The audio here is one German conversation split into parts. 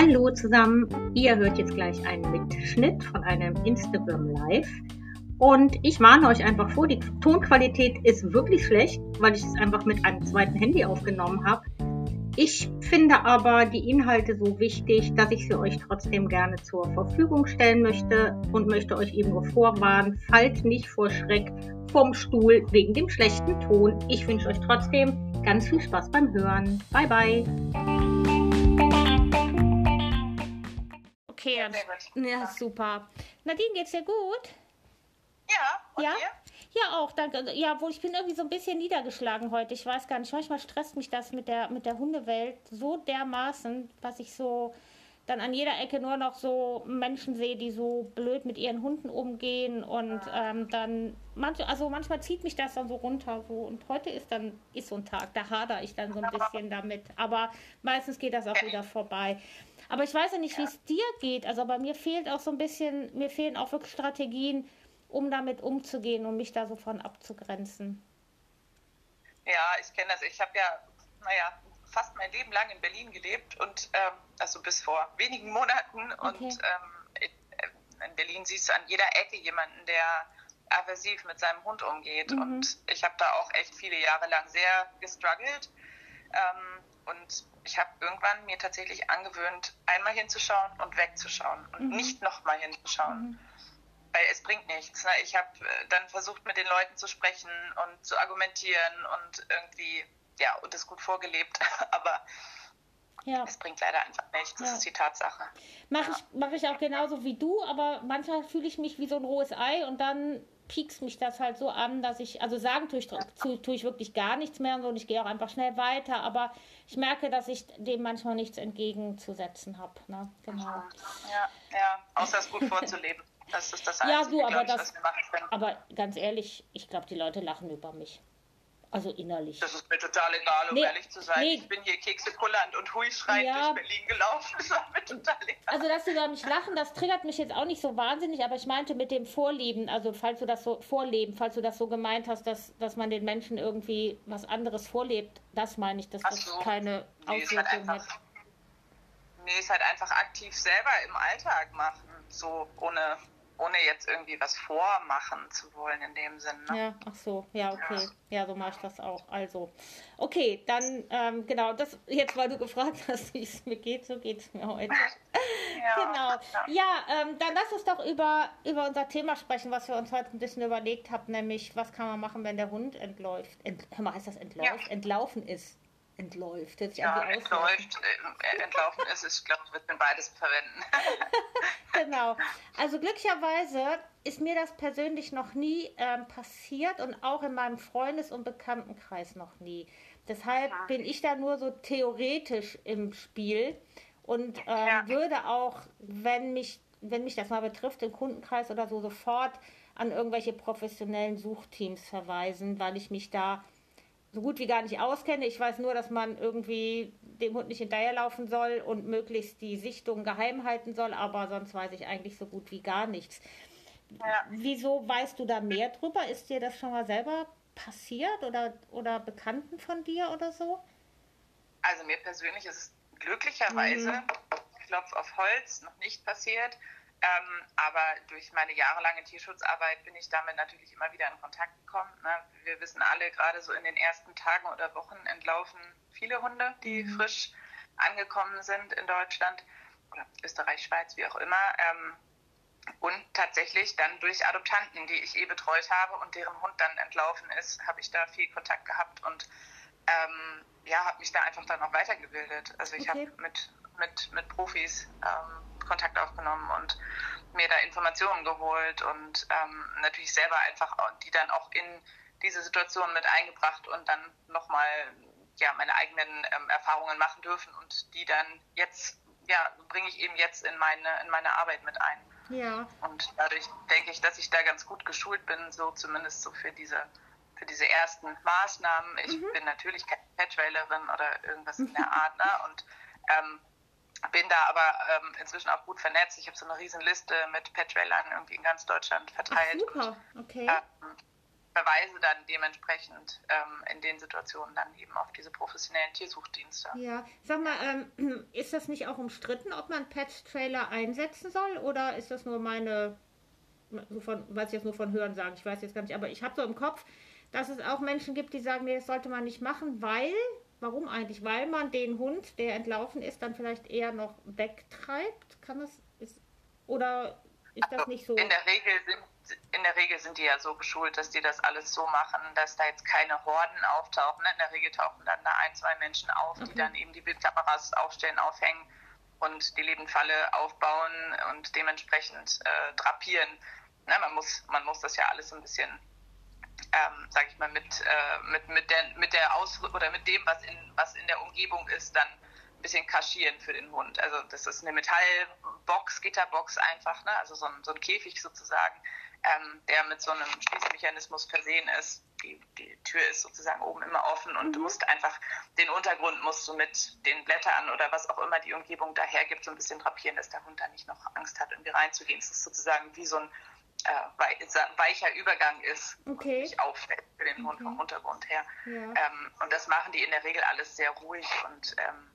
Hallo zusammen, ihr hört jetzt gleich einen Mitschnitt von einem Instagram Live. Und ich warne euch einfach vor, die Tonqualität ist wirklich schlecht, weil ich es einfach mit einem zweiten Handy aufgenommen habe. Ich finde aber die Inhalte so wichtig, dass ich sie euch trotzdem gerne zur Verfügung stellen möchte und möchte euch eben nur vorwarnen, fallt nicht vor Schreck vom Stuhl wegen dem schlechten Ton. Ich wünsche euch trotzdem ganz viel Spaß beim Hören. Bye bye. Okay, ja, super. Nadine, geht's dir gut? Ja, und ja? dir? Ja, auch, danke. Ja, wohl, ich bin irgendwie so ein bisschen niedergeschlagen heute. Ich weiß gar nicht, manchmal stresst mich das mit der, mit der Hundewelt so dermaßen, was ich so dann an jeder Ecke nur noch so Menschen sehe, die so blöd mit ihren Hunden umgehen und ähm, dann manch, also manchmal zieht mich das dann so runter so und heute ist dann ist so ein Tag, da hader ich dann so ein bisschen damit, aber meistens geht das auch wieder vorbei. Aber ich weiß ja nicht, wie es dir geht. Also bei mir fehlt auch so ein bisschen, mir fehlen auch wirklich Strategien, um damit umzugehen und um mich da so von abzugrenzen. Ja, ich kenne das. Ich habe ja, naja, fast mein Leben lang in Berlin gelebt und ähm, also bis vor wenigen Monaten. Und Okay. ähm, in, in Berlin siehst du an jeder Ecke jemanden, der aversiv mit seinem Hund umgeht. Mhm. Und ich habe da auch echt viele Jahre lang sehr gestruggelt. Ähm, und ich habe irgendwann mir tatsächlich angewöhnt, einmal hinzuschauen und wegzuschauen und Mhm. nicht nochmal hinzuschauen. Mhm. Weil es bringt nichts. Ne? Ich habe äh, dann versucht, mit den Leuten zu sprechen und zu argumentieren und irgendwie, ja, und es gut vorgelebt. Aber Ja. es bringt leider einfach nichts. Das Ja. ist die Tatsache. Mache ich, mach ich auch genauso wie du, aber manchmal fühle ich mich wie so ein rohes Ei und dann piekst mich das halt so an, dass ich, also sagen tue ich, tu, tue ich wirklich gar nichts mehr und so und ich gehe auch einfach schnell weiter, aber ich merke, dass ich dem manchmal nichts entgegenzusetzen habe. Ne? Genau. Ja, ja. Außer es gut vorzuleben. Das ist das Ja, Einzige, du, aber ich, das- was wir machen können. Aber ganz ehrlich, ich glaube, die Leute lachen über mich. Also innerlich. Das ist mir total egal, um Nee, ehrlich zu sein. nee. Ich bin hier Kekse kullernd und Hui schreit Ja. durch Berlin gelaufen. Das war mir total egal. Also, dass sie über mich lachen, das triggert mich jetzt auch nicht so wahnsinnig, aber ich meinte mit dem Vorleben, also falls du das so vorleben, falls du das so gemeint hast, dass, dass man den Menschen irgendwie was anderes vorlebt, das meine ich, dass Ach das so. keine Nee, ist halt Auswirkungen hat. nee, ist halt einfach aktiv selber im Alltag machen. So ohne, ohne jetzt irgendwie was vormachen zu wollen in dem Sinn. Ne? Ja, ach so, ja, okay. Ja, so mache ich das auch. Also, okay, dann, ähm, genau, das jetzt, weil du gefragt hast, wie es mir geht, so geht es mir heute. Ja, Genau. ja. Ja, ähm, dann lass uns doch über, über unser Thema sprechen, was wir uns heute ein bisschen überlegt haben, nämlich, was kann man machen, wenn der Hund entläuft. Ent, hör mal, heißt das entläuft? Ja. Entlaufen ist. Entläuft. Hört sich Ja, entläuft, äh, entlaufen ist, ich glaube, wir können beides verwenden. Genau. Also glücklicherweise ist mir das persönlich noch nie ähm, passiert und auch in meinem Freundes- und Bekanntenkreis noch nie. Deshalb bin ich da nur so theoretisch im Spiel und ähm, Ja. würde auch, wenn mich, wenn mich das mal betrifft, im Kundenkreis oder so, sofort an irgendwelche professionellen Suchteams verweisen, weil ich mich da so gut wie gar nicht auskenne. Ich weiß nur, dass man irgendwie dem Hund nicht hinterherlaufen soll und möglichst die Sichtung geheim halten soll, aber sonst weiß ich eigentlich so gut wie gar nichts. Ja. Wieso weißt du da mehr drüber? Ist dir das schon mal selber passiert oder, oder Bekannten von dir oder so? Also mir persönlich ist es glücklicherweise, Mhm. Klopf auf Holz, noch nicht passiert. Ähm, aber durch meine jahrelange Tierschutzarbeit bin ich damit natürlich immer wieder in Kontakt gekommen. Ne? Wir wissen alle, gerade so in den ersten Tagen oder Wochen entlaufen viele Hunde, die Mhm. frisch angekommen sind in Deutschland oder Österreich, Schweiz, wie auch immer. Ähm, und tatsächlich dann durch Adoptanten, die ich eh betreut habe und deren Hund dann entlaufen ist, habe ich da viel Kontakt gehabt und ähm, ja, habe mich da einfach dann auch weitergebildet. Also ich Okay. habe mit, mit, mit Profis ähm, Kontakt aufgenommen und mir da Informationen geholt und ähm, natürlich selber einfach die dann auch in diese Situation mit eingebracht und dann nochmal ja, meine eigenen ähm, Erfahrungen machen dürfen und die dann jetzt, ja, bringe ich eben jetzt in meine, in meine Arbeit mit ein. Ja. Und dadurch denke ich, dass ich da ganz gut geschult bin, so zumindest so für diese, für diese ersten Maßnahmen. Ich bin natürlich keine Pet-Trailerin oder irgendwas in der Art, ne? Und ähm, bin da aber ähm, inzwischen auch gut vernetzt. Ich habe so eine riesen Liste mit Pet-Trailern irgendwie in ganz Deutschland Ach, verteilt. super. Okay. Ähm, verweise dann dementsprechend ähm, in den Situationen dann eben auf diese professionellen Tiersuchdienste. Ja, sag mal, ähm, ist das nicht auch umstritten, ob man Pet-Trailer einsetzen soll oder ist das nur meine, so von, weiß ich jetzt nur von Hören sagen, ich weiß jetzt gar nicht, aber ich habe so im Kopf, dass es auch Menschen gibt, die sagen, nee, das sollte man nicht machen, weil, warum eigentlich? Weil man den Hund, der entlaufen ist, dann vielleicht eher noch wegtreibt? Kann das, ist, oder ist das Also nicht so? In der Regel sind in der Regel sind die ja so geschult, dass die das alles so machen, dass da jetzt keine Horden auftauchen. In der Regel tauchen dann da ein, zwei Menschen auf, die Okay. dann eben die Bildkameras aufstellen, aufhängen und die Lebendfalle aufbauen und dementsprechend äh, drapieren. Na, man, muss, man muss das ja alles so ein bisschen, ähm, sag ich mal, mit, äh, mit, mit, der, mit der Aus oder mit dem, was in, was in der Umgebung ist, dann ein bisschen kaschieren für den Hund. Also das ist eine Metallbox, Gitterbox einfach, ne? also so ein, so ein Käfig sozusagen, ähm, der mit so einem Schließmechanismus versehen ist. Die, die Tür ist sozusagen oben immer offen und du musst einfach den Untergrund musst du mit den Blättern oder was auch immer die Umgebung dahergibt, so ein bisschen drapieren, dass der Hund da nicht noch Angst hat, irgendwie reinzugehen. Es ist sozusagen wie so ein weicher Übergang ist Okay. und nicht auffällt für den Hund Okay. vom Untergrund her. Ja. Ähm, und das machen die in der Regel alles sehr ruhig und ähm,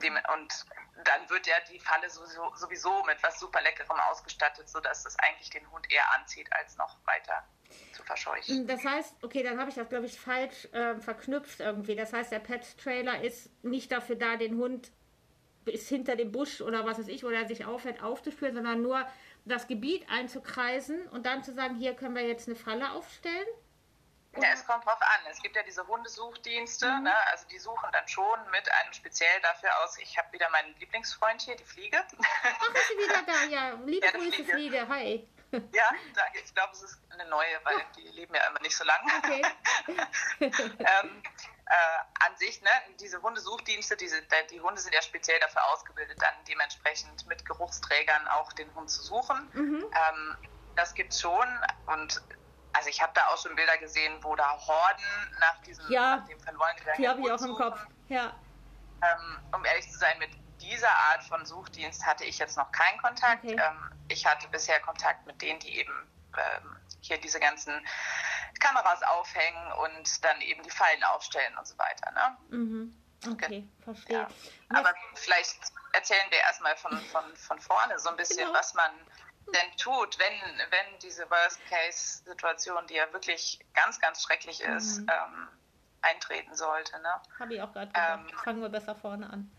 dem, und dann wird ja die Falle sowieso, sowieso mit was super Leckerem ausgestattet, sodass es eigentlich den Hund eher anzieht, als noch weiter zu verscheuchen. Das heißt, okay, dann habe ich das, glaube ich, falsch ähm, verknüpft irgendwie. Das heißt, der Pet-Trailer ist nicht dafür da, den Hund bis hinter dem Busch oder was weiß ich, wo er sich aufhält, aufzuspüren, sondern nur das Gebiet einzukreisen und dann zu sagen, hier können wir jetzt eine Falle aufstellen. Ja, es kommt drauf an. Es gibt ja diese Hundesuchdienste, Mhm. ne? also die suchen dann schon mit einem speziell dafür aus. Ich habe wieder meinen Lieblingsfreund hier, die Fliege. Ach, ist sie wieder da? Ja, liebe Ja, Grüße, Fliege. Fliege. Hi. ja, danke. Ich glaube, es ist eine neue, weil die leben ja immer nicht so lange. Okay. ähm, äh, an sich, ne, diese Hundesuchdienste, diese, die Hunde sind ja speziell dafür ausgebildet, dann dementsprechend mit Geruchsträgern auch den Hund zu suchen. Mhm. Ähm, das gibt's schon und also ich habe da auch schon Bilder gesehen, wo da Horden nach diesem Ja, nach dem verloren Die gegangenen habe ich auch im. Kopf. Ja. Ähm, um ehrlich zu sein, mit dieser Art von Suchdienst hatte ich jetzt noch keinen Kontakt. Okay. Ähm, ich hatte bisher Kontakt mit denen, die eben hier diese ganzen Kameras aufhängen und dann eben die Fallen aufstellen und so weiter. Ne? Mhm. Okay, verstehe. Ja. Aber vielleicht erzählen wir erstmal von, von, von vorne so ein bisschen, Genau. was man denn tut, wenn, wenn diese Worst-Case-Situation, die ja wirklich ganz, ganz schrecklich ist, Mhm. ähm, eintreten sollte. Ne? Habe ich auch gerade gedacht. Ähm, Fangen wir besser vorne an.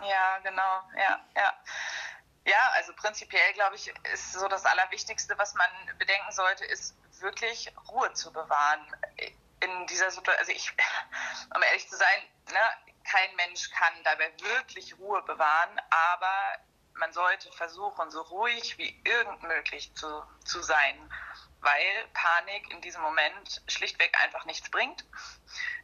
Ja, genau, ja, ja. Ja, also prinzipiell glaube ich, ist so das Allerwichtigste, was man bedenken sollte, ist wirklich Ruhe zu bewahren in dieser Situation. Also ich, um ehrlich zu sein, ne, kein Mensch kann dabei wirklich Ruhe bewahren, aber man sollte versuchen, so ruhig wie irgend möglich zu, zu sein, weil Panik in diesem Moment schlichtweg einfach nichts bringt.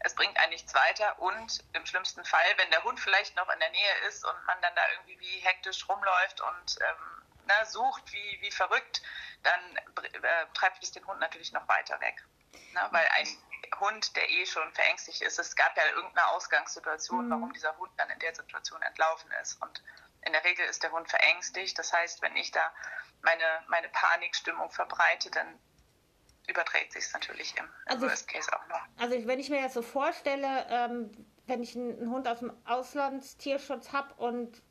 Es bringt einen nichts weiter und im schlimmsten Fall, wenn der Hund vielleicht noch in der Nähe ist und man dann da irgendwie wie hektisch rumläuft und ähm, na, sucht wie, wie verrückt, dann äh, treibt es den Hund natürlich noch weiter weg. Na, weil ein Hund, der eh schon verängstigt ist, es gab ja irgendeine Ausgangssituation, Mhm. warum dieser Hund dann in der Situation entlaufen ist. Und in der Regel ist der Hund verängstigt. Das heißt, wenn ich da meine, meine Panikstimmung verbreite, dann überträgt sich es natürlich im, Also ich- Worst Case auch noch. Also ich- wenn ich mir das so vorstelle, ähm, wenn ich einen, Hund aus dem Auslandstierschutz habe und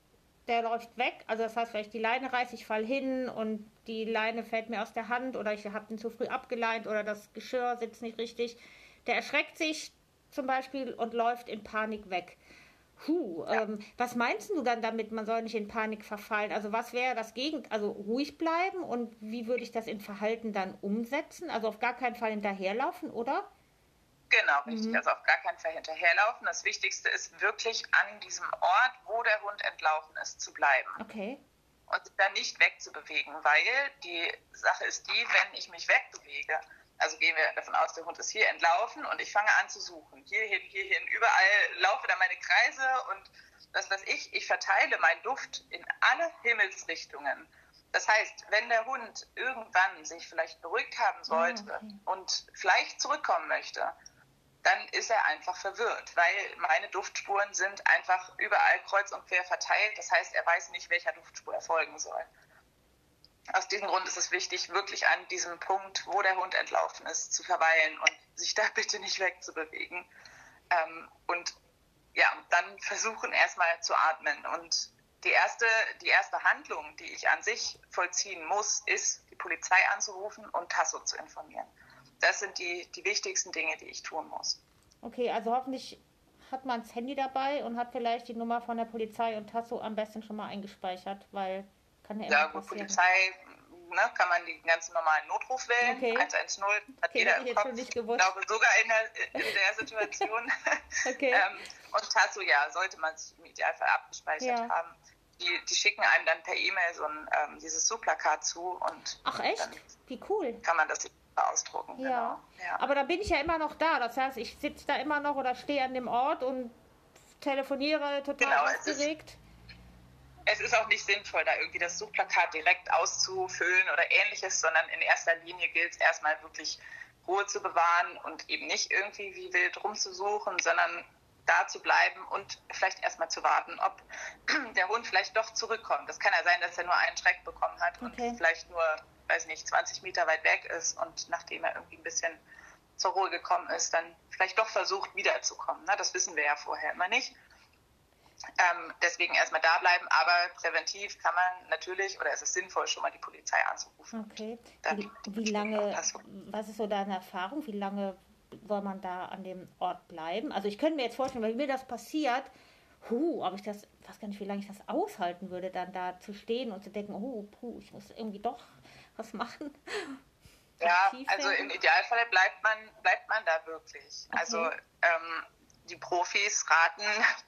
der läuft weg, also das heißt, vielleicht die Leine reißt, ich fall hin und die Leine fällt mir aus der Hand oder ich habe ihn zu früh abgeleint oder das Geschirr sitzt nicht richtig, der erschreckt sich zum Beispiel und läuft in Panik weg. Puh, ähm, was meinst du dann damit, man soll nicht in Panik verfallen? Also was wäre das Gegend, also ruhig bleiben und wie würde ich das in Verhalten dann umsetzen? Also auf gar keinen Fall hinterherlaufen, oder? Genau, richtig. Mhm. Also auf gar keinen Fall hinterherlaufen. Das Wichtigste ist wirklich an diesem Ort, wo der Hund entlaufen ist, zu bleiben Okay. und sich dann nicht wegzubewegen, weil die Sache ist die, wenn ich mich wegbewege, also gehen wir davon aus, der Hund ist hier entlaufen und ich fange an zu suchen. Hierhin, hierhin, überall laufe da meine Kreise und was weiß ich, ich verteile meinen Duft in alle Himmelsrichtungen. Das heißt, wenn der Hund irgendwann sich vielleicht beruhigt haben sollte Ah, okay. und vielleicht zurückkommen möchte, dann ist er einfach verwirrt, weil meine Duftspuren sind einfach überall kreuz und quer verteilt. Das heißt, er weiß nicht, welcher Duftspur er folgen soll. Aus diesem Grund ist es wichtig, wirklich an diesem Punkt, wo der Hund entlaufen ist, zu verweilen und sich da bitte nicht wegzubewegen. Ähm, und ja, dann versuchen erstmal zu atmen. Und die erste, die erste Handlung, die ich an sich vollziehen muss, ist, die Polizei anzurufen und Tasso zu informieren. Das sind die, die wichtigsten Dinge, die ich tun muss. Okay, also hoffentlich hat man das Handy dabei und hat vielleicht die Nummer von der Polizei und Tasso am besten schon mal eingespeichert, weil kann ja Ja, gut, passieren. Polizei ne, kann man den ganz normalen Notruf wählen, okay. 110, hat okay, jeder im Kopf. Ich glaube sogar in der, in der Situation. okay. ähm, und Tasso, ja, sollte man sich im Idealfall abgespeichert ja. haben. Die, die, schicken einem dann per E-Mail so ein, ähm, dieses Suchplakat zu und Ach echt? Wie cool. Kann man das ausdrucken. Ja. Genau. ja. Aber da bin ich ja immer noch da. Das heißt, ich sitze da immer noch oder stehe an dem Ort und telefoniere total genau, aufgeregt. Es ist, auch nicht sinnvoll, da irgendwie das Suchplakat direkt auszufüllen oder ähnliches, sondern in erster Linie gilt es erstmal wirklich Ruhe zu bewahren und eben nicht irgendwie wie wild rumzusuchen, sondern da zu bleiben und vielleicht erstmal zu warten, ob der Hund vielleicht doch zurückkommt. Das kann ja sein, dass er nur einen Schreck bekommen hat okay. und vielleicht nur weiß nicht, 20 Meter weit weg ist und nachdem er irgendwie ein bisschen zur Ruhe gekommen ist, dann vielleicht doch versucht, wiederzukommen. Ne? Das wissen wir ja vorher immer nicht. Ähm, deswegen erstmal da bleiben, aber präventiv kann man natürlich, oder es ist sinnvoll, schon mal die Polizei anzurufen. Okay. Wie, wie lange, was ist so deine Erfahrung? Wie lange soll man da an dem Ort bleiben? Also ich könnte mir jetzt vorstellen, wenn mir das passiert, huh, ob ich das, weiß gar nicht, wie lange ich das aushalten würde, dann da zu stehen und zu denken, oh, puh, ich muss irgendwie doch was machen? Ja, also im Idealfall bleibt man, bleibt man da wirklich. Okay. Also ähm, die Profis raten,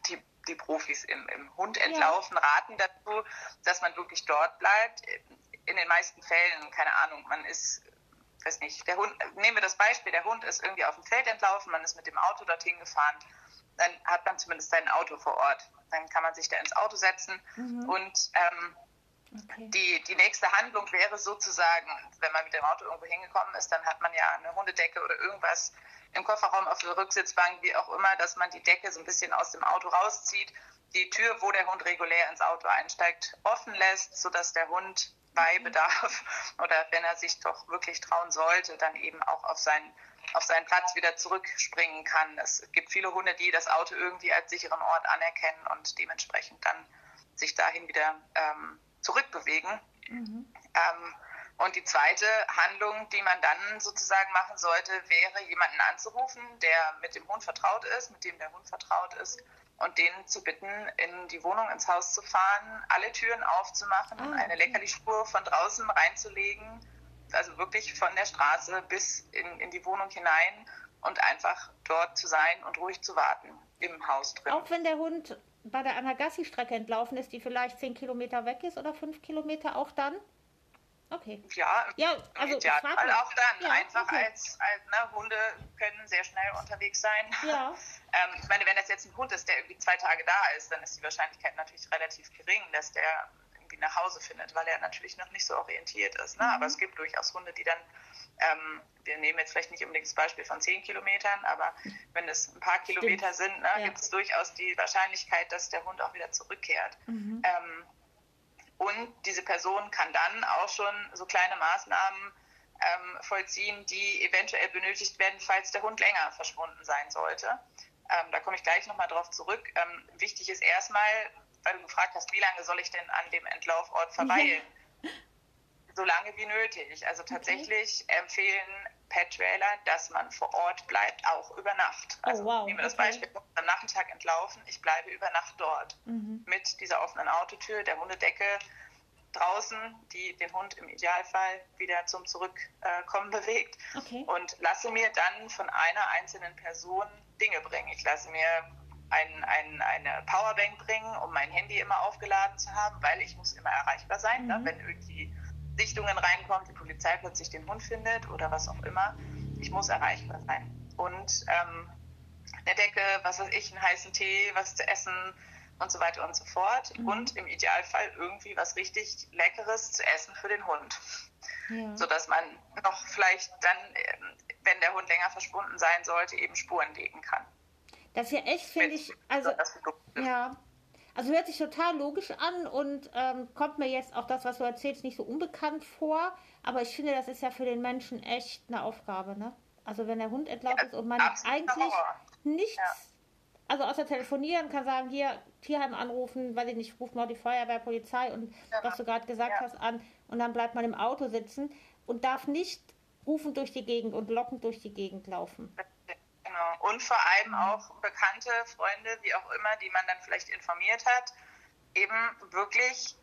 die, die Profis im, im Hund entlaufen, ja. raten dazu, dass man wirklich dort bleibt. In den meisten Fällen, keine Ahnung, man ist, weiß nicht, der Hund, nehmen wir das Beispiel, der Hund ist irgendwie auf dem Feld entlaufen, man ist mit dem Auto dorthin gefahren, dann hat man zumindest sein Auto vor Ort. Dann kann man sich da ins Auto setzen mhm. und ähm, Okay. Die, die nächste Handlung wäre sozusagen, wenn man mit dem Auto irgendwo hingekommen ist, dann hat man ja eine Hundedecke oder irgendwas im Kofferraum auf der Rücksitzbank, wie auch immer, dass man die Decke so ein bisschen aus dem Auto rauszieht, die Tür, wo der Hund regulär ins Auto einsteigt, offen lässt, sodass der Hund bei mhm. Bedarf oder wenn er sich doch wirklich trauen sollte, dann eben auch auf seinen, auf seinen Platz wieder zurückspringen kann. Es gibt viele Hunde, die das Auto irgendwie als sicheren Ort anerkennen und dementsprechend dann sich dahin wieder ähm, zurückbewegen. Mhm. Ähm, und die zweite Handlung, die man dann sozusagen machen sollte, wäre, jemanden anzurufen, der mit dem Hund vertraut ist, mit dem der Hund vertraut ist, und den zu bitten, in die Wohnung, ins Haus zu fahren, alle Türen aufzumachen, ah, okay. eine Leckerli-Spur von draußen reinzulegen, also wirklich von der Straße bis in, in die Wohnung hinein und einfach dort zu sein und ruhig zu warten im Haus drin. Auch wenn der Hund bei der Anagassi-Strecke entlaufen ist, die vielleicht zehn Kilometer weg ist oder fünf Kilometer auch dann? Okay. Ja, ja also ja, auch dann. Ja, einfach okay. als, als ne, Hunde können sehr schnell unterwegs sein. Ja. ähm, ich meine, wenn das jetzt ein Hund ist, der irgendwie zwei Tage da ist, dann ist die Wahrscheinlichkeit natürlich relativ gering, dass der nach Hause findet, weil er natürlich noch nicht so orientiert ist. Ne? Mhm. Aber es gibt durchaus Hunde, die dann ähm, wir nehmen jetzt vielleicht nicht unbedingt das Beispiel von zehn Kilometern, aber wenn es ein paar Kilometer Stimmt. sind, ne, ja. gibt es durchaus die Wahrscheinlichkeit, dass der Hund auch wieder zurückkehrt. Mhm. Ähm, und diese Person kann dann auch schon so kleine Maßnahmen ähm, vollziehen, die eventuell benötigt werden, falls der Hund länger verschwunden sein sollte. Ähm, da komme ich gleich nochmal drauf zurück. Ähm, wichtig ist erstmal, weil du gefragt hast, wie lange soll ich denn an dem Entlaufort verweilen? Ja so lange wie nötig. Also tatsächlich okay. empfehlen Pet-Trailer, dass man vor Ort bleibt, auch über Nacht. Oh, also oh, wow. nehmen wir das okay. Beispiel, am Nachmittag entlaufen, ich bleibe über Nacht dort mhm. mit dieser offenen Autotür, der Hundedecke draußen, die den Hund im Idealfall wieder zum Zurückkommen äh, bewegt okay. und lasse mir dann von einer einzelnen Person Dinge bringen. Ich lasse mir ein, ein, eine Powerbank bringen, um mein Handy immer aufgeladen zu haben, weil ich muss immer erreichbar sein, ne? mhm. ne? wenn irgendwie Sichtungen reinkommt, die Polizei plötzlich den Hund findet oder was auch immer. Ich muss erreichbar sein. Und ähm, eine Decke, was weiß ich, einen heißen Tee, was zu essen und so weiter und so fort. Mhm. Und im Idealfall irgendwie was richtig Leckeres zu essen für den Hund. Ja. Sodass man noch vielleicht dann, ähm, wenn der Hund länger verschwunden sein sollte, eben Spuren legen kann. Das ist ja echt, finde ich, also, ja, also hört sich total logisch an und ähm, kommt mir jetzt auch das, was du erzählst, nicht so unbekannt vor. Aber ich finde, das ist ja für den Menschen echt eine Aufgabe, ne? Also wenn der Hund entlaufen ja, ist und man eigentlich nichts, ja. also außer telefonieren kann sagen, hier Tierheim anrufen, weil ich nicht, ruft mal die Feuerwehr, Polizei und ja. was du gerade gesagt hast an und dann bleibt man im Auto sitzen und darf nicht rufend durch die Gegend und lockend durch die Gegend laufen. Genau. Und vor allem auch bekannte Freunde, wie auch immer, die man dann vielleicht informiert hat, eben wirklich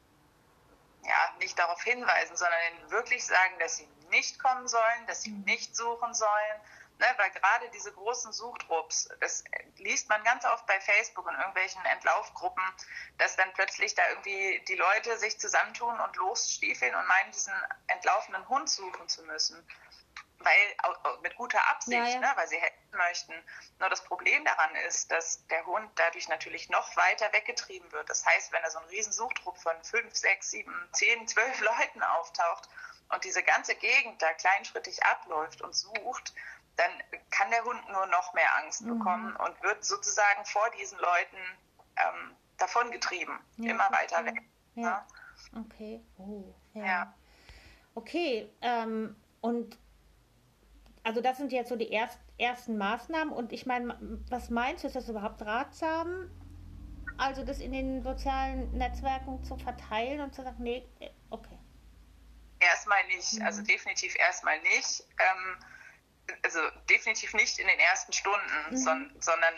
ja, nicht darauf hinweisen, sondern ihnen wirklich sagen, dass sie nicht kommen sollen, dass sie mhm. nicht suchen sollen. Ne, weil gerade diese großen Suchtrupps, das liest man ganz oft bei Facebook und irgendwelchen Entlaufgruppen, dass dann plötzlich da irgendwie die Leute sich zusammentun und losstiefeln und meinen, diesen entlaufenen Hund suchen zu müssen weil mit guter Absicht, ja, ja. Ne, weil sie helfen möchten. Nur das Problem daran ist, dass der Hund dadurch natürlich noch weiter weggetrieben wird. Das heißt, wenn da so ein Riesensuchtrupp von fünf, sechs, sieben, zehn, zwölf Leuten auftaucht und diese ganze Gegend da kleinschrittig abläuft und sucht, dann kann der Hund nur noch mehr Angst mhm. bekommen und wird sozusagen vor diesen Leuten ähm, davongetrieben, ja, immer weiter weg. Ja. Ne? Okay. Oh, ja. Okay. Ähm, und also das sind jetzt so die erst, ersten Maßnahmen und ich meine, was meinst du, ist das überhaupt ratsam? Also das in den sozialen Netzwerken zu verteilen und zu sagen, nee, äh, okay. Erstmal nicht, mhm. also definitiv erstmal nicht. Ähm, also definitiv nicht in den ersten Stunden, mhm. son sondern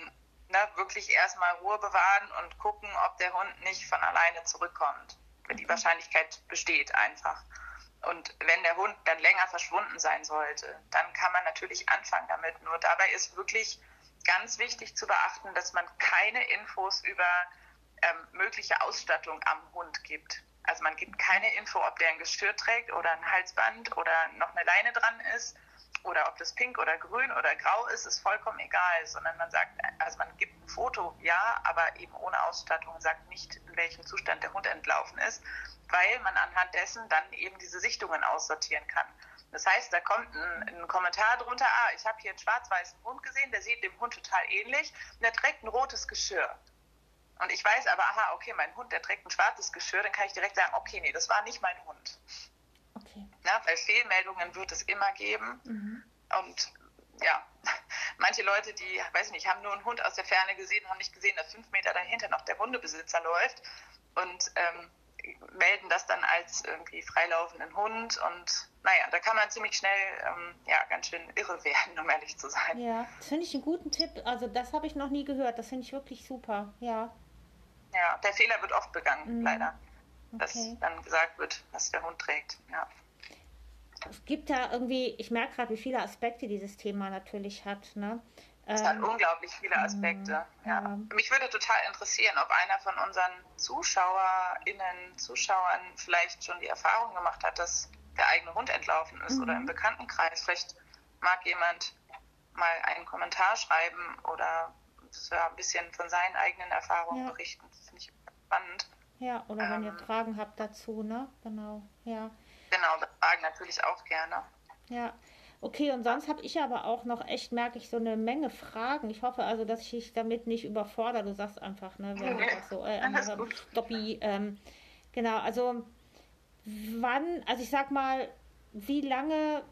ne, wirklich erstmal Ruhe bewahren und gucken, ob der Hund nicht von alleine zurückkommt. Die Wahrscheinlichkeit besteht einfach. Und wenn der Hund dann länger verschwunden sein sollte, dann kann man natürlich anfangen damit. Nur dabei ist wirklich ganz wichtig zu beachten, dass man keine Infos über ähm, mögliche Ausstattung am Hund gibt. Also man gibt keine Info, ob der ein Geschirr trägt oder ein Halsband oder noch eine Leine dran ist oder ob das pink oder grün oder grau ist, ist vollkommen egal, sondern man sagt, also man gibt ein Foto, ja, aber eben ohne Ausstattung, sagt nicht, in welchem Zustand der Hund entlaufen ist weil man anhand dessen dann eben diese Sichtungen aussortieren kann. Das heißt, da kommt ein, ein Kommentar drunter, ah, ich habe hier einen schwarz-weißen Hund gesehen, der sieht dem Hund total ähnlich und der trägt ein rotes Geschirr. Und ich weiß aber, aha, okay, mein Hund, der trägt ein schwarzes Geschirr, dann kann ich direkt sagen, okay, nee, das war nicht mein Hund. Okay. Na, weil Fehlmeldungen wird es immer geben. Mhm. Und ja, manche Leute, die, weiß ich nicht, haben nur einen Hund aus der Ferne gesehen, haben nicht gesehen, dass fünf Meter dahinter noch der Hundebesitzer läuft. Und ähm, melden das dann als irgendwie freilaufenden Hund und naja, da kann man ziemlich schnell ähm, ja, ganz schön irre werden, um ehrlich zu sein. Ja, das finde ich einen guten Tipp. Also das habe ich noch nie gehört. Das finde ich wirklich super. Ja. Ja, der Fehler wird oft begangen, mhm. leider. Dass okay. dann gesagt wird, was der Hund trägt. Ja. Es gibt da irgendwie, ich merke gerade, wie viele Aspekte dieses Thema natürlich hat. Ne? Es hat ähm, unglaublich viele Aspekte. Ja. ja. Mich würde total interessieren, ob einer von unseren ZuschauerInnen, Zuschauern vielleicht schon die Erfahrung gemacht hat, dass der eigene Hund entlaufen ist mhm. oder im Bekanntenkreis. Vielleicht mag jemand mal einen Kommentar schreiben oder ja, ein bisschen von seinen eigenen Erfahrungen ja. berichten. Das finde ich spannend. Ja, oder wenn ihr ähm, Fragen habt dazu, ne? Genau, ja. Genau, Fragen natürlich auch gerne. Ja, Okay, und sonst habe ich aber auch noch echt, merke ich, so eine Menge Fragen. Ich hoffe also, dass ich dich damit nicht überfordere. Du sagst einfach, ne, wenn nee, einfach so, äh, Stoppi. Ähm, genau, also wann, also ich sag mal, wie lange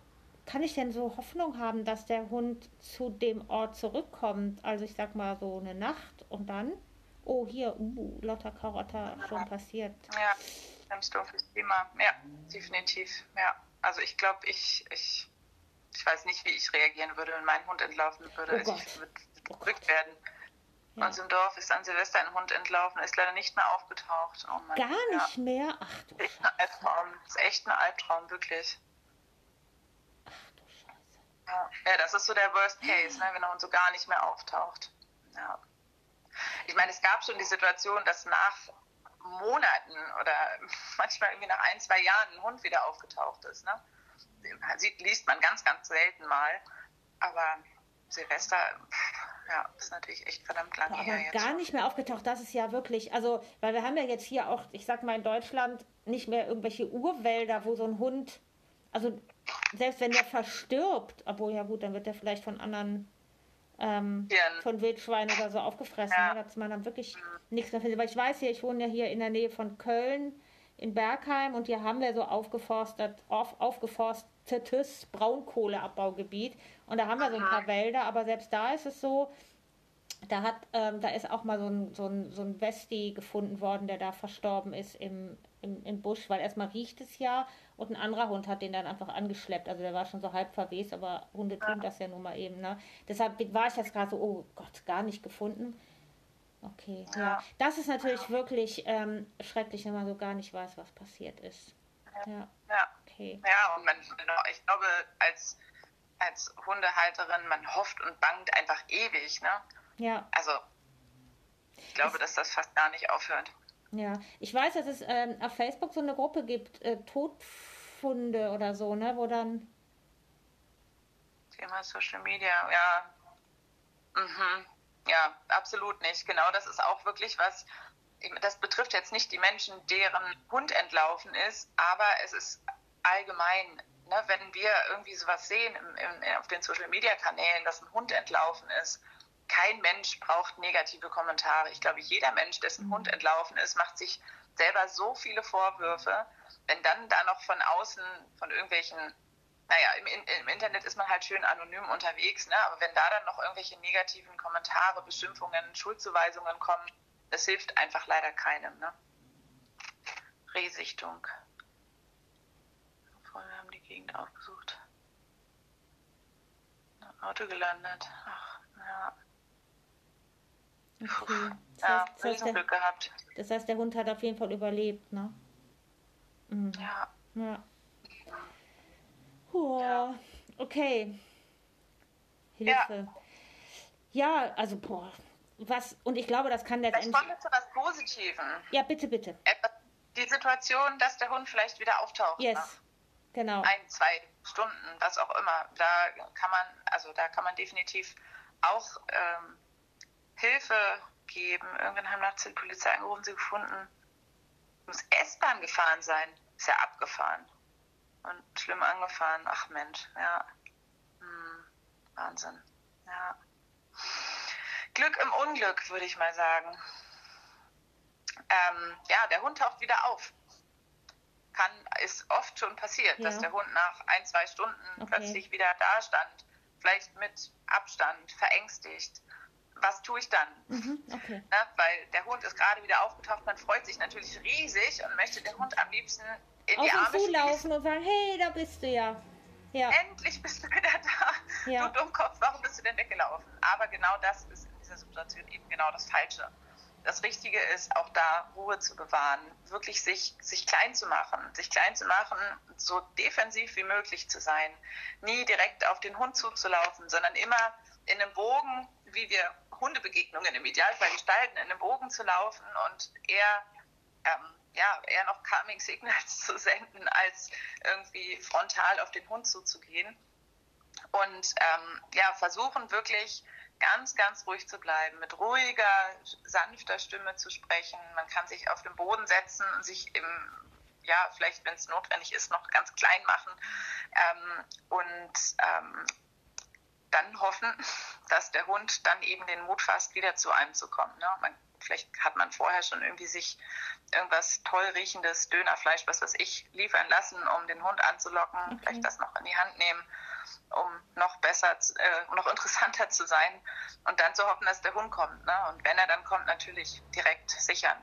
kann ich denn so Hoffnung haben, dass der Hund zu dem Ort zurückkommt? Also ich sag mal so eine Nacht und dann, oh hier, uh, lauter Karotter schon passiert. Ja, ganz doofes Thema. Ja, definitiv. Ja, also ich glaube, ich, ich ich weiß nicht, wie ich reagieren würde, wenn mein Hund entlaufen würde. Oh also ich würde verrückt oh werden. Ja. Uns im Dorf ist an Silvester ein Hund entlaufen, ist leider nicht mehr aufgetaucht. Oh Mann, Gar nicht ja. mehr? Ach du echt ein Albtraum. Das ist echt ein Albtraum, wirklich. Ach du Scheiße. Ja, ja das ist so der Worst Case, ne, wenn er uns so gar nicht mehr auftaucht. Ja. Ich meine, es gab schon die Situation, dass nach Monaten oder manchmal irgendwie nach ein, zwei Jahren ein Hund wieder aufgetaucht ist. Ne? sieht, liest man ganz, ganz selten mal. Aber Silvester, ja, ist natürlich echt verdammt lange aber her jetzt. Gar nicht mehr aufgetaucht, das ist ja wirklich, also, weil wir haben ja jetzt hier auch, ich sag mal in Deutschland, nicht mehr irgendwelche Urwälder, wo so ein Hund, also selbst wenn der verstirbt, obwohl ja gut, dann wird der vielleicht von anderen ähm, von Wildschweinen oder so aufgefressen, ja. ne, dass man dann wirklich nichts mehr findet. Weil ich weiß ja, ich wohne ja hier in der Nähe von Köln in Bergheim und hier haben wir so aufgeforstet, auf, aufgeforstetes Braunkohleabbaugebiet und da haben wir so ein paar Wälder, aber selbst da ist es so, da hat, ähm, da ist auch mal so ein, so, ein, so ein Westi gefunden worden, der da verstorben ist im, im, im Busch, weil erstmal riecht es ja und ein anderer Hund hat den dann einfach angeschleppt. Also der war schon so halb verwest, aber Hunde tun das ja nun mal eben. Ne? Deshalb war ich jetzt gerade so, oh Gott, gar nicht gefunden. Okay, ja. ja. Das ist natürlich wirklich ähm, schrecklich, wenn man so gar nicht weiß, was passiert ist. Ja. Ja, okay. ja und man, ich glaube, als, als Hundehalterin, man hofft und bangt einfach ewig, ne? Ja. Also, ich glaube, es, dass das fast gar nicht aufhört. Ja, ich weiß, dass es ähm, auf Facebook so eine Gruppe gibt, äh, Todfunde oder so, ne, wo dann. Thema Social Media, ja. Mhm. Ja, absolut nicht. Genau, das ist auch wirklich was, das betrifft jetzt nicht die Menschen, deren Hund entlaufen ist, aber es ist allgemein, ne, wenn wir irgendwie sowas sehen im, im, auf den Social Media Kanälen, dass ein Hund entlaufen ist, kein Mensch braucht negative Kommentare. Ich glaube, jeder Mensch, dessen mhm. Hund entlaufen ist, macht sich selber so viele Vorwürfe. Wenn dann da noch von außen, von irgendwelchen, naja, im, im Internet ist man halt schön anonym unterwegs, ne? aber wenn da dann noch irgendwelche negativen Kommentare, Beschimpfungen, Schuldzuweisungen kommen, das hilft einfach leider keinem. Ne? Rehsichtung. Vorher haben die Gegend aufgesucht. Auto gelandet. Ach, ja. Okay. Das ja, heißt, das heißt, der, Glück gehabt. Das heißt, der Hund hat auf jeden Fall überlebt, ne? Mhm. Ja. Ja. Oh, ja. Okay. Hilfe. Ja. ja, also, boah. Was, und ich glaube, das kann letztendlich. Kommen wir zu was Positiven. Ja, bitte, bitte. Die Situation, dass der Hund vielleicht wieder auftaucht. Yes. Ne? Genau. Ein, zwei Stunden, was auch immer. Da kann man, also da kann man definitiv auch ähm, Hilfe geben. Irgendwann haben nachts die Polizei angerufen, sie gefunden. Muss S-Bahn gefahren sein. Ist ja abgefahren. Und schlimm angefahren. Ach Mensch, ja. Hm, Wahnsinn. Ja. Glück im Unglück, würde ich mal sagen. Ähm, ja, der Hund taucht wieder auf. Kann, ist oft schon passiert, ja. dass der Hund nach ein, zwei Stunden okay. plötzlich wieder da stand. Vielleicht mit Abstand, verängstigt was tue ich dann? Mhm, okay. ne? Weil der Hund ist gerade wieder aufgetaucht, man freut sich natürlich riesig und möchte den Hund am liebsten in Auf die Arme zulaufen und sagen, hey, da bist du ja. ja. Endlich bist du wieder da. Ja. Du Dummkopf, warum bist du denn weggelaufen? Aber genau das ist in dieser Situation eben genau das Falsche. Das Richtige ist, auch da Ruhe zu bewahren, wirklich sich, sich klein zu machen, sich klein zu machen, so defensiv wie möglich zu sein, nie direkt auf den Hund zuzulaufen, sondern immer in einem Bogen, wie wir Hundebegegnungen im Idealfall gestalten, in einem Bogen zu laufen und eher, ähm, ja, eher noch Calming Signals zu senden, als irgendwie frontal auf den Hund zuzugehen. Und ähm, ja, versuchen wirklich ganz, ganz ruhig zu bleiben, mit ruhiger, sanfter Stimme zu sprechen. Man kann sich auf den Boden setzen und sich im, ja, vielleicht, wenn es notwendig ist, noch ganz klein machen. Ähm, und ähm, dann hoffen, dass der Hund dann eben den Mut fasst, wieder zu einem zu kommen. Ne? Man, vielleicht hat man vorher schon irgendwie sich irgendwas toll riechendes Dönerfleisch, was weiß ich, liefern lassen, um den Hund anzulocken, okay. vielleicht das noch in die Hand nehmen, um noch besser, äh, noch interessanter zu sein und dann zu hoffen, dass der Hund kommt. Ne? Und wenn er dann kommt, natürlich direkt sichern.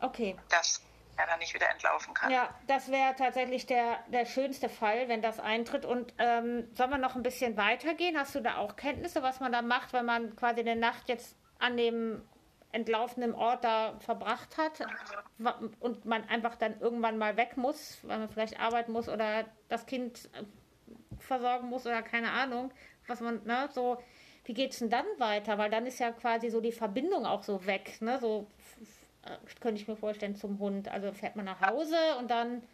Okay. Das er dann nicht wieder entlaufen kann. Ja, das wäre tatsächlich der, der schönste Fall, wenn das eintritt. Und ähm, sollen wir noch ein bisschen weitergehen? Hast du da auch Kenntnisse, was man da macht, wenn man quasi eine Nacht jetzt an dem entlaufenen Ort da verbracht hat und man einfach dann irgendwann mal weg muss, weil man vielleicht arbeiten muss oder das Kind äh, versorgen muss oder keine Ahnung, was man, ne, so, wie geht es denn dann weiter? Weil dann ist ja quasi so die Verbindung auch so weg, ne, so könnte ich mir vorstellen, zum Hund. Also fährt man nach Hause und dann,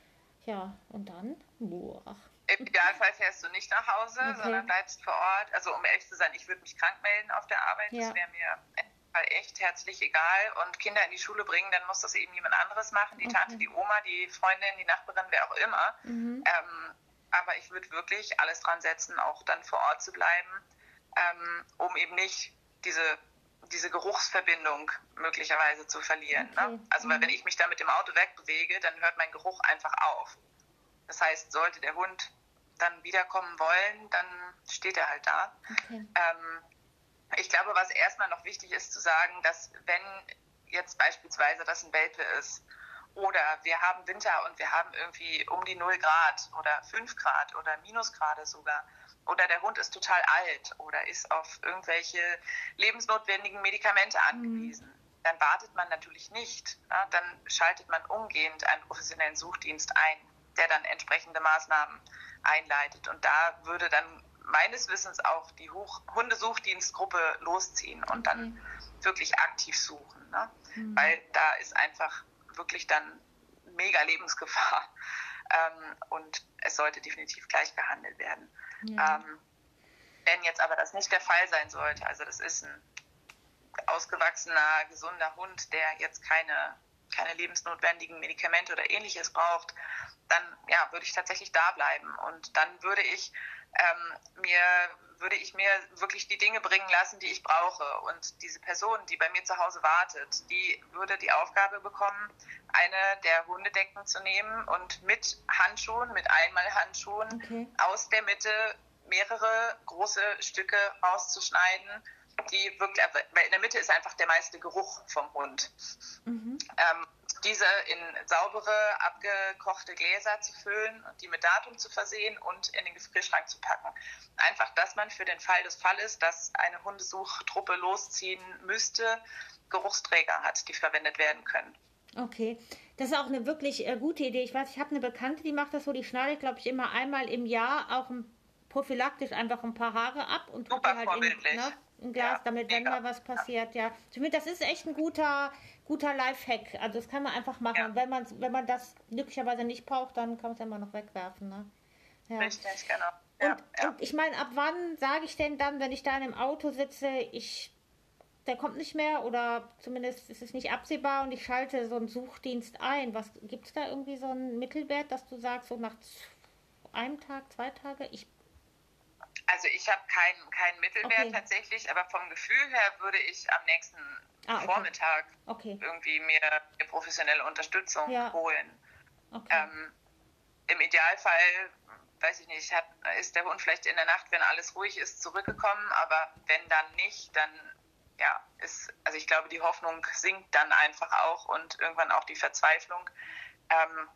ja, und dann, boah. Im Idealfall fährst du nicht nach Hause, okay. sondern bleibst vor Ort. Also um ehrlich zu sein, ich würde mich krank melden auf der Arbeit. Ja. Das wäre mir echt herzlich egal. Und Kinder in die Schule bringen, dann muss das eben jemand anderes machen. Die okay. Tante, die Oma, die Freundin, die Nachbarin, wer auch immer. Mhm. Ähm, aber ich würde wirklich alles dran setzen, auch dann vor Ort zu bleiben ähm, um eben nicht diese, diese Geruchsverbindung möglicherweise zu verlieren. Ne? Okay. Ne? Also weil wenn ich mich da mit dem Auto wegbewege, dann hört mein Geruch einfach auf. Das heißt, sollte der Hund dann wiederkommen wollen, dann steht er halt da. Okay. Ähm, ich glaube, was erstmal noch wichtig ist zu sagen, dass wenn jetzt beispielsweise das ein Welpe ist oder wir haben Winter und wir haben irgendwie um die 0 Grad oder 5 Grad oder Minusgrade sogar oder der Hund ist total alt oder ist auf irgendwelche lebensnotwendigen Medikamente mhm. angewiesen, mhm. dann wartet man natürlich nicht. Ja? Dann schaltet man umgehend einen professionellen Suchdienst ein, der dann entsprechende Maßnahmen einleitet. Und da würde dann meines Wissens auch die Hoch Hundesuchdienstgruppe losziehen und dann mhm. wirklich aktiv suchen. Ne? Mhm. Weil da ist einfach wirklich dann mega Lebensgefahr. Ähm, und es sollte definitiv gleich gehandelt werden. Ja. Ähm, wenn jetzt aber das nicht der Fall sein sollte, also das ist ein ausgewachsener, gesunder Hund, der jetzt keine, keine lebensnotwendigen Medikamente oder ähnliches braucht, dann ja, würde ich tatsächlich da bleiben. Und dann würde ich ähm, mir würde ich mir wirklich die Dinge bringen lassen, die ich brauche. Und diese Person, die bei mir zu Hause wartet, die würde die Aufgabe bekommen, eine der Hundedecken zu nehmen und mit Handschuhen, mit Einmalhandschuhen okay. aus der Mitte mehrere große Stücke rauszuschneiden, die wirklich, weil in der Mitte ist einfach der meiste Geruch vom Hund. Mhm. Ähm, diese in saubere, abgekochte Gläser zu füllen und die mit Datum zu versehen und in den Gefrierschrank zu packen. Einfach, dass man für den Fall des Falles, dass eine Hundesuchtruppe losziehen müsste, Geruchsträger hat, die verwendet werden können. Okay, das ist auch eine wirklich äh, gute Idee. Ich weiß, ich habe eine Bekannte, die macht das so, die schneidet, glaube ich, immer einmal im Jahr auch ein, prophylaktisch einfach ein paar Haare ab und tut halt in, ne, ein Glas, ja, damit wenn mal was passiert, ja. Finde, das ist echt ein guter, guter Lifehack. Also das kann man einfach machen. Ja. Wenn man wenn man das glücklicherweise nicht braucht, dann kann man es immer noch wegwerfen. Ne? Ja. Richtig, genau. Ja, und, ja. und ich meine, ab wann sage ich denn dann, wenn ich da in einem Auto sitze, ich der kommt nicht mehr oder zumindest ist es nicht absehbar und ich schalte so einen Suchdienst ein. Was gibt es da irgendwie so einen Mittelwert, dass du sagst, so nach einem Tag, zwei Tage, ich also ich habe keinen kein Mittelwert okay. tatsächlich, aber vom Gefühl her würde ich am nächsten ah, okay. Vormittag okay. irgendwie mir, mir, professionelle Unterstützung ja. holen. Ähm, Im Idealfall, weiß ich nicht, hat, ist der Hund vielleicht in der Nacht, wenn alles ruhig ist, zurückgekommen, aber wenn dann nicht, dann ja, ist, also ich glaube, die Hoffnung sinkt dann einfach auch und irgendwann auch die Verzweiflung. Ähm,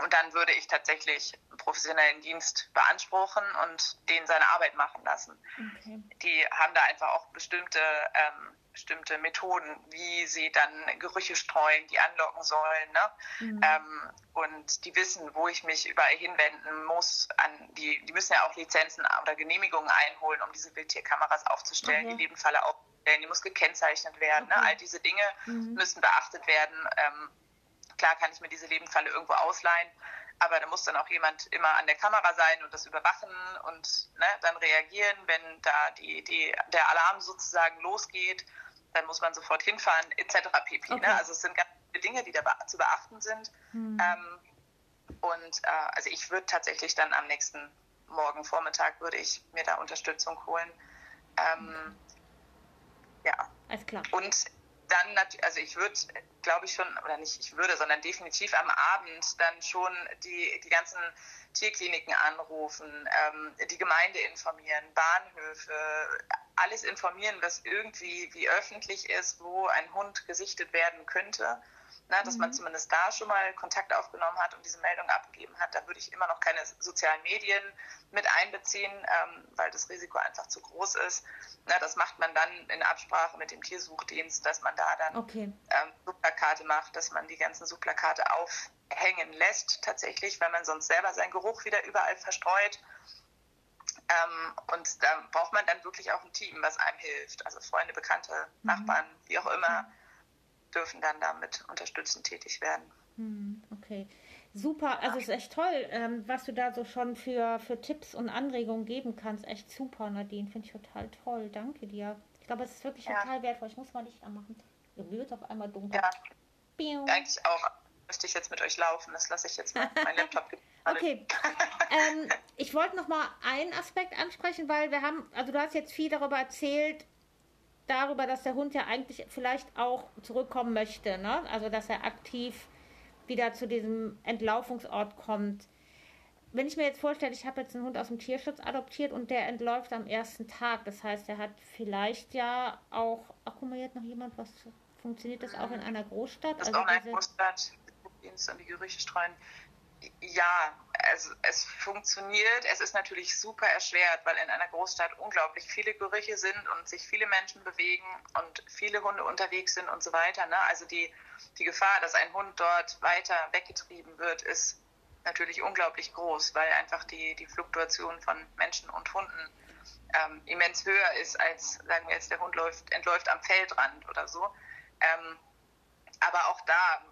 und dann würde ich tatsächlich einen professionellen Dienst beanspruchen und den seine Arbeit machen lassen. Okay. Die haben da einfach auch bestimmte, ähm, bestimmte Methoden, wie sie dann Gerüche streuen, die anlocken sollen. Ne? Mhm. Ähm, und die wissen, wo ich mich überall hinwenden muss. An die, die müssen ja auch Lizenzen oder Genehmigungen einholen, um diese Wildtierkameras aufzustellen, okay. die Nebenfalle aufzustellen. Die muss gekennzeichnet werden. Ne? Okay. Ne? All diese Dinge mhm. müssen beachtet werden. Ähm, Klar kann ich mir diese Lebensfalle irgendwo ausleihen, aber da muss dann auch jemand immer an der Kamera sein und das überwachen und ne, dann reagieren, wenn da die, die, der Alarm sozusagen losgeht, dann muss man sofort hinfahren, etc. pp. Ne? Okay. Ne? Also es sind ganz viele Dinge, die da zu beachten sind. Hm. Ähm, und äh, also ich würde tatsächlich dann am nächsten Morgen Vormittag würde ich mir da Unterstützung holen. Ähm, ja. Alles klar. Und dann, also ich würde, glaube ich schon, oder nicht ich würde, sondern definitiv am Abend dann schon die, die ganzen Tierkliniken anrufen, ähm, die Gemeinde informieren, Bahnhöfe, alles informieren, was irgendwie wie öffentlich ist, wo ein Hund gesichtet werden könnte ne, dass mhm. man zumindest da schon mal Kontakt aufgenommen hat und diese Meldung abgegeben hat. Da würde ich immer noch keine sozialen Medien mit einbeziehen, ähm, weil das Risiko einfach zu groß ist. Na, das macht man dann in Absprache mit dem Tiersuchdienst, dass man da dann okay. ähm, Suchplakate macht, dass man die ganzen Suchplakate aufhängen lässt tatsächlich, weil man sonst selber seinen Geruch wieder überall verstreut. Ähm, und da braucht man dann wirklich auch ein Team, was einem hilft. Also Freunde, Bekannte, mhm. Nachbarn, wie auch immer. Dürfen dann damit unterstützend tätig werden. Hm, okay. Super, also es ist echt toll, ähm, was du da so schon für, für Tipps und Anregungen geben kannst. Echt super, Nadine. Finde ich total toll. Danke dir. Ich glaube, es ist wirklich ja. total wertvoll. Ich muss mal Licht anmachen. Mir wird auf einmal dunkel. Ja. Biu. Eigentlich auch müsste ich jetzt mit euch laufen. Das lasse ich jetzt mal. Mein Laptop gibt Okay. ähm, ich wollte noch mal einen Aspekt ansprechen, weil wir haben, also du hast jetzt viel darüber erzählt, darüber, dass der Hund ja eigentlich vielleicht auch zurückkommen möchte, ne? Also dass er aktiv wieder zu diesem Entlaufungsort kommt. Wenn ich mir jetzt vorstelle, ich habe jetzt einen Hund aus dem Tierschutz adoptiert und der entläuft am ersten Tag, das heißt, er hat vielleicht ja auch, ach guck mal, jetzt noch jemand, was funktioniert das auch in einer Großstadt? Das also auch in einer Großstadt, Dienst und die Gerüche streuen. Ja, also es funktioniert. Es ist natürlich super erschwert, weil in einer Großstadt unglaublich viele Gerüche sind und sich viele Menschen bewegen und viele Hunde unterwegs sind und so weiter. Ne? Also die, die Gefahr, dass ein Hund dort weiter weggetrieben wird, ist natürlich unglaublich groß, weil einfach die, die Fluktuation von Menschen und Hunden ähm, immens höher ist, als, sagen wir jetzt, der Hund läuft, entläuft am Feldrand oder so. Ähm, aber auch da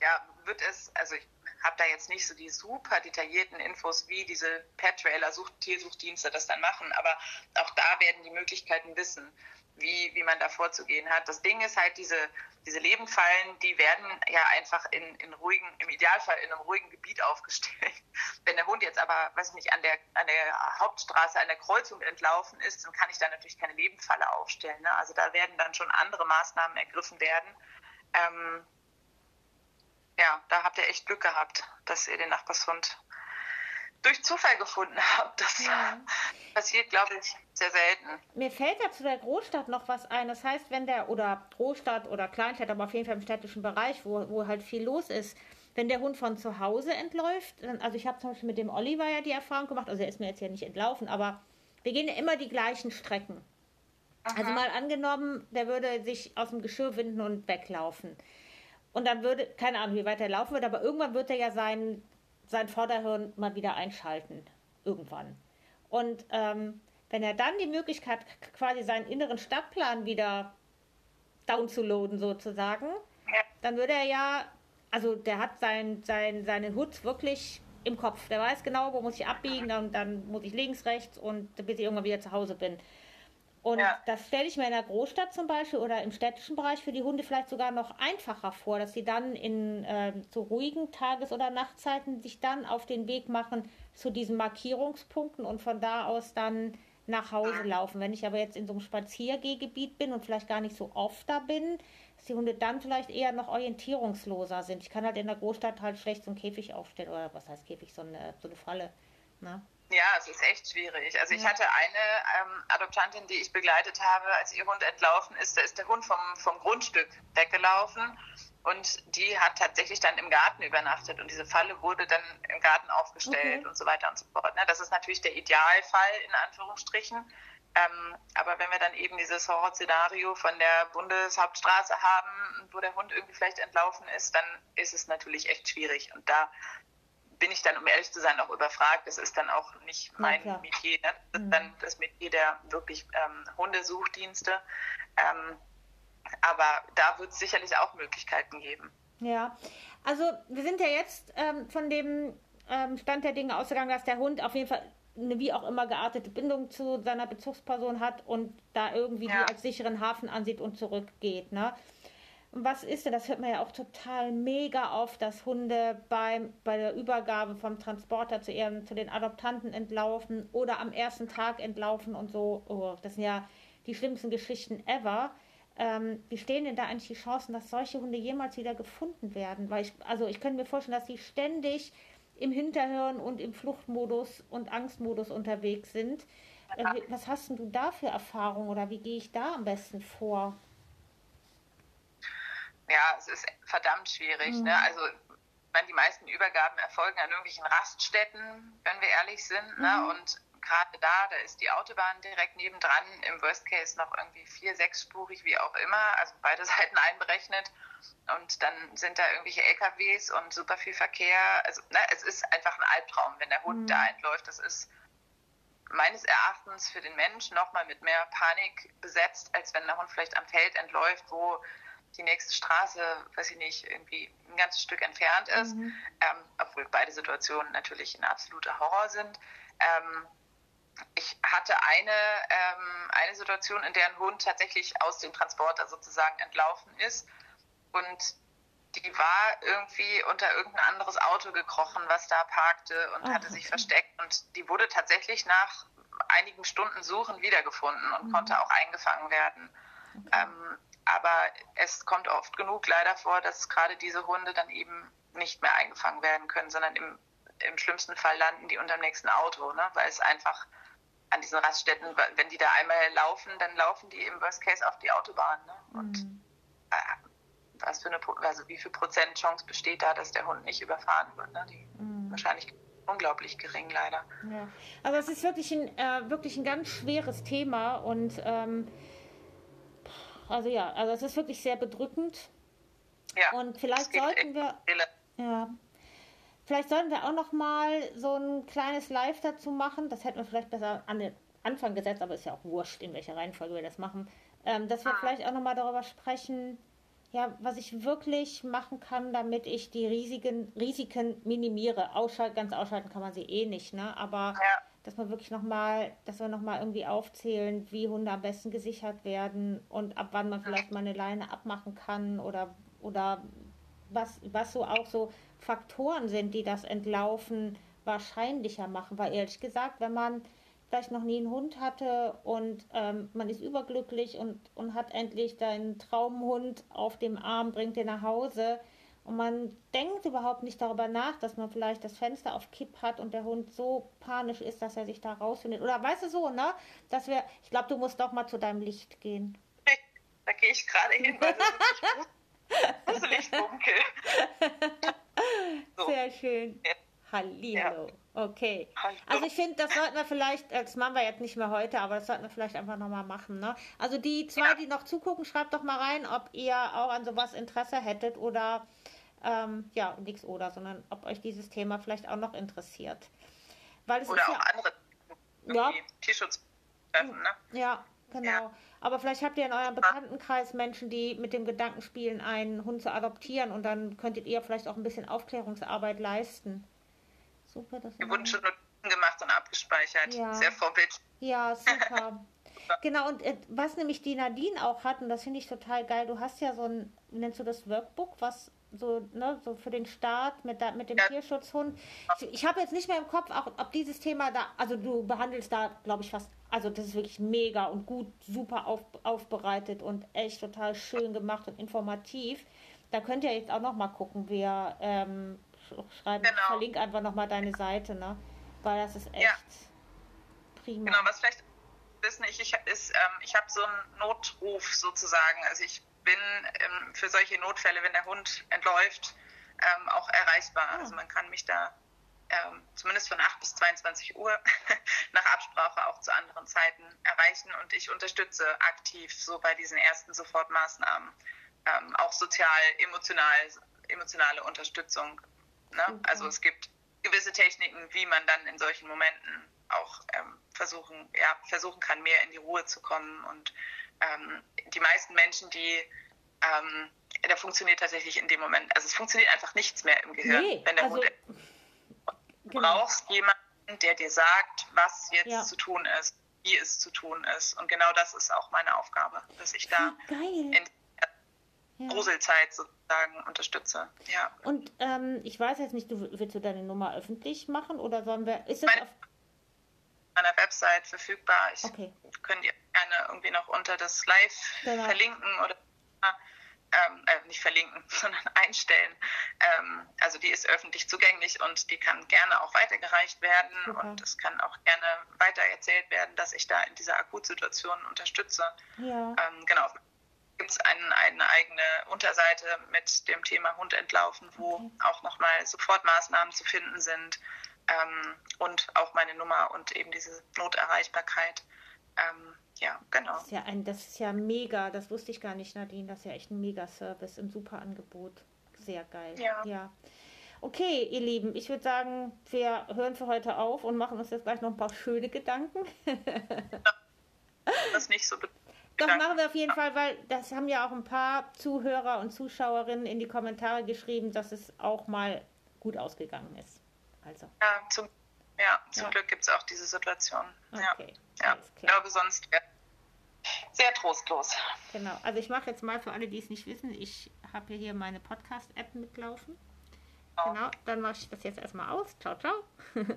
ja, wird es, also ich habe da jetzt nicht so die super detaillierten Infos, wie diese Pet-Trailer, Tiersuchdienste das dann machen, aber auch da werden die Möglichkeiten wissen, wie, wie man da vorzugehen hat. Das Ding ist halt, diese, diese Lebenfallen, die werden ja einfach in, in ruhigen, im Idealfall in einem ruhigen Gebiet aufgestellt. Wenn der Hund jetzt aber, weiß ich nicht, an der, an der Hauptstraße, an der Kreuzung entlaufen ist, dann kann ich da natürlich keine Lebenfalle aufstellen. Ne? Also da werden dann schon andere Maßnahmen ergriffen werden. Ähm, ja, da habt ihr echt Glück gehabt, dass ihr den Nachbarshund durch Zufall gefunden habt. Das ja. passiert, glaube ich, sehr selten. Mir fällt ja zu der Großstadt noch was ein. Das heißt, wenn der, oder Großstadt oder Kleinstadt, aber auf jeden Fall im städtischen Bereich, wo, wo halt viel los ist, wenn der Hund von zu Hause entläuft, also ich habe zum Beispiel mit dem Oliver ja die Erfahrung gemacht, also er ist mir jetzt ja nicht entlaufen, aber wir gehen ja immer die gleichen Strecken. Aha. Also mal angenommen, der würde sich aus dem Geschirr winden und weglaufen. Und dann würde, keine Ahnung, wie weit er laufen wird, aber irgendwann wird er ja sein, sein Vorderhirn mal wieder einschalten. Irgendwann. Und ähm, wenn er dann die Möglichkeit hat, quasi seinen inneren Stadtplan wieder downzuladen sozusagen, dann würde er ja, also der hat sein, sein, seine Hut wirklich im Kopf. Der weiß genau, wo muss ich abbiegen, dann, dann muss ich links, rechts und bis ich irgendwann wieder zu Hause bin. Und ja. das stelle ich mir in der Großstadt zum Beispiel oder im städtischen Bereich für die Hunde vielleicht sogar noch einfacher vor, dass sie dann in äh, zu ruhigen Tages- oder Nachtzeiten sich dann auf den Weg machen zu diesen Markierungspunkten und von da aus dann nach Hause laufen. Wenn ich aber jetzt in so einem Spaziergehgebiet bin und vielleicht gar nicht so oft da bin, dass die Hunde dann vielleicht eher noch orientierungsloser sind. Ich kann halt in der Großstadt halt schlecht so einen Käfig aufstellen oder was heißt Käfig, so eine, so eine Falle. Ne? Ja, es ist echt schwierig. Also ich hatte eine ähm, Adoptantin, die ich begleitet habe, als ihr Hund entlaufen ist. Da ist der Hund vom, vom Grundstück weggelaufen und die hat tatsächlich dann im Garten übernachtet und diese Falle wurde dann im Garten aufgestellt okay. und so weiter und so fort. Ne? Das ist natürlich der Idealfall in Anführungsstrichen. Ähm, aber wenn wir dann eben dieses Horrorszenario von der Bundeshauptstraße haben, wo der Hund irgendwie vielleicht entlaufen ist, dann ist es natürlich echt schwierig. Und da bin ich dann, um ehrlich zu sein, auch überfragt. Das ist dann auch nicht mein ja, Metier. Ne? Das ist mhm. dann das Metier der wirklich ähm, Hundesuchdienste. Ähm, aber da wird es sicherlich auch Möglichkeiten geben. Ja, also wir sind ja jetzt ähm, von dem ähm, Stand der Dinge ausgegangen, dass der Hund auf jeden Fall eine wie auch immer geartete Bindung zu seiner Bezugsperson hat und da irgendwie ja. die als sicheren Hafen ansieht und zurückgeht. Ne? Was ist denn, das hört man ja auch total mega oft, dass Hunde beim, bei der Übergabe vom Transporter zu ihren, zu den Adoptanten entlaufen oder am ersten Tag entlaufen und so. Oh, das sind ja die schlimmsten Geschichten ever. Ähm, wie stehen denn da eigentlich die Chancen, dass solche Hunde jemals wieder gefunden werden? Weil ich, also ich könnte mir vorstellen, dass sie ständig im Hinterhirn und im Fluchtmodus und Angstmodus unterwegs sind. Äh, was hast du da für Erfahrungen oder wie gehe ich da am besten vor? Ja, es ist verdammt schwierig. Mhm. Ne? Also meine, die meisten Übergaben erfolgen an irgendwelchen Raststätten, wenn wir ehrlich sind. Ne? Mhm. Ne? Und gerade da, da ist die Autobahn direkt nebendran, im Worst Case noch irgendwie vier, sechsspurig, wie auch immer, also beide Seiten einberechnet. Und dann sind da irgendwelche LKWs und super viel Verkehr. Also ne, es ist einfach ein Albtraum, wenn der Hund mhm. da entläuft. Das ist meines Erachtens für den Menschen nochmal mit mehr Panik besetzt, als wenn der Hund vielleicht am Feld entläuft, wo die nächste Straße, weiß ich nicht, irgendwie ein ganzes Stück entfernt ist, mhm. ähm, obwohl beide Situationen natürlich ein absoluter Horror sind. Ähm, ich hatte eine, ähm, eine Situation, in der ein Hund tatsächlich aus dem Transporter sozusagen entlaufen ist und die war irgendwie unter irgendein anderes Auto gekrochen, was da parkte und Ach, hatte sich okay. versteckt. Und die wurde tatsächlich nach einigen Stunden Suchen wiedergefunden und Mhm. konnte auch eingefangen werden. Ähm, aber es kommt oft genug leider vor, dass gerade diese Hunde dann eben nicht mehr eingefangen werden können, sondern im, im schlimmsten Fall landen die unter dem nächsten Auto, ne? weil es einfach an diesen Raststätten, wenn die da einmal laufen, dann laufen die im Worst Case auf die Autobahn. Ne? Und Mhm. äh, was für eine, also wie viel Prozent Chance besteht da, dass der Hund nicht überfahren wird? Ne? Die Mhm. wahrscheinlich unglaublich gering leider. Ja, also es ist wirklich ein, äh, wirklich ein ganz schweres Thema und ähm, also ja, also es ist wirklich sehr bedrückend Ja. und vielleicht sollten wir, ja, vielleicht sollten wir auch noch mal so ein kleines Live dazu machen. Das hätten wir vielleicht besser an den Anfang gesetzt, aber ist ja auch wurscht, in welcher Reihenfolge wir das machen. Ähm, dass wir Ah. vielleicht auch noch mal darüber sprechen, ja, was ich wirklich machen kann, damit ich die Risiken, Risiken minimiere. Ausschalten, ganz ausschalten kann man sie eh nicht, ne? Aber Ja. Dass man wirklich nochmal, dass wir nochmal irgendwie aufzählen, wie Hunde am besten gesichert werden und ab wann man vielleicht mal eine Leine abmachen kann oder, oder was, was so auch so Faktoren sind, die das Entlaufen wahrscheinlicher machen. Weil ehrlich gesagt, wenn man vielleicht noch nie einen Hund hatte und ähm, man ist überglücklich und, und hat endlich deinen Traumhund auf dem Arm, bringt den nach Hause und man denkt überhaupt nicht darüber nach, dass man vielleicht das Fenster auf Kipp hat und der Hund so panisch ist, dass er sich da rausfindet. Oder weißt du so, ne? Dass wir, ich glaube, du musst doch mal zu deinem Licht gehen. Da gehe ich gerade hin, weil es ist gruselig dunkel. So. Sehr schön. Ja. Hallihallo. Okay. Also ich finde, das sollten wir vielleicht, das machen wir jetzt nicht mehr heute, aber das sollten wir vielleicht einfach nochmal machen. Ne? Also die zwei, Ja. die noch zugucken, schreibt doch mal rein, ob ihr auch an sowas Interesse hättet oder ähm, ja, nichts oder, sondern ob euch dieses Thema vielleicht auch noch interessiert. Weil es Oder ist auch ja, andere Ja. Tierschutz treffen, ne? Ja, genau. Ja. Aber vielleicht habt ihr in eurem Bekanntenkreis Menschen, die mit dem Gedanken spielen, einen Hund zu adoptieren und dann könntet ihr vielleicht auch ein bisschen Aufklärungsarbeit leisten. Super, das Wir wurden schon Notizen gemacht und abgespeichert. Ja. Sehr vorbildlich. Ja, super. genau, und äh, was nämlich die Nadine auch hat, und das finde ich total geil, du hast ja so ein, nennst du das Workbook, was so, ne, so für den Start mit, da, mit dem Ja. Tierschutzhund. Ich, ich habe jetzt nicht mehr im Kopf, auch, ob dieses Thema da, also du behandelst da, glaube ich, fast, also das ist wirklich mega und gut, super auf, aufbereitet und echt total schön gemacht und informativ. Da könnt ihr jetzt auch noch mal gucken, wir ähm, sch- schreiben, Genau. verlink einfach noch mal deine Seite, ne? Weil das ist echt Ja. prima. Genau, was vielleicht wissen ich, ich ist, ähm, ich habe so einen Notruf sozusagen. Also ich bin ähm, für solche Notfälle, wenn der Hund entläuft, ähm, auch erreichbar. Also man kann mich da ähm, zumindest von 8 bis 22 Uhr nach Absprache auch zu anderen Zeiten erreichen und ich unterstütze aktiv so bei diesen ersten Sofortmaßnahmen ähm, auch sozial, emotional, emotionale Unterstützung. Ne? Super. Also es gibt gewisse Techniken, wie man dann in solchen Momenten auch ähm, versuchen, ja, versuchen kann, mehr in die Ruhe zu kommen. Und ähm, die meisten Menschen, die ähm, da funktioniert tatsächlich in dem Moment, also es funktioniert einfach nichts mehr im Gehirn, Nee, wenn der also, Hund Du genau. brauchst jemanden, der dir sagt, was jetzt Ja. zu tun ist, wie es zu tun ist. Und genau das ist auch meine Aufgabe, dass ich da geil. in der Ja. Gruselzeit sozusagen unterstütze. Ja. Und ähm, ich weiß jetzt nicht, du willst du deine Nummer öffentlich machen oder sollen wir. Ist das Meine- auf. Website verfügbar. Ich Okay. könnt ihr gerne irgendwie noch unter das Live Genau. verlinken oder ähm, äh, nicht verlinken, sondern einstellen. Ähm, also die ist öffentlich zugänglich und die kann gerne auch weitergereicht werden Super. und es kann auch gerne weiter erzählt werden, dass ich da in dieser Akutsituation unterstütze. Ja. Ähm, genau. Gibt es ein, eine eigene Unterseite mit dem Thema Hund entlaufen, wo Okay. auch nochmal Sofortmaßnahmen zu finden sind ähm, und auch meine Nummer und eben diese Noterreichbarkeit. Ähm, ja, genau. Das ist ja ein, das ist ja mega, das wusste ich gar nicht, Nadine. Das ist ja echt ein Mega-Service, ein super Angebot. Sehr geil. Ja. ja. Okay, ihr Lieben, ich würde sagen, wir hören für heute auf und machen uns jetzt gleich noch ein paar schöne Gedanken. Das nicht so. Doch, machen wir auf jeden Fall, weil das haben ja auch ein paar Zuhörer und Zuschauerinnen in die Kommentare geschrieben, dass es auch mal gut ausgegangen ist. Also, Ja, zum, ja, zum Ja. Glück gibt es auch diese Situation. Ja, okay, ja. alles Ich glaube, sonst wäre sehr trostlos. Genau. Also ich mache jetzt mal für alle, die es nicht wissen, ich habe hier meine Podcast-App mitlaufen. Oh. Genau, dann mache ich das jetzt erstmal aus. Ciao, ciao.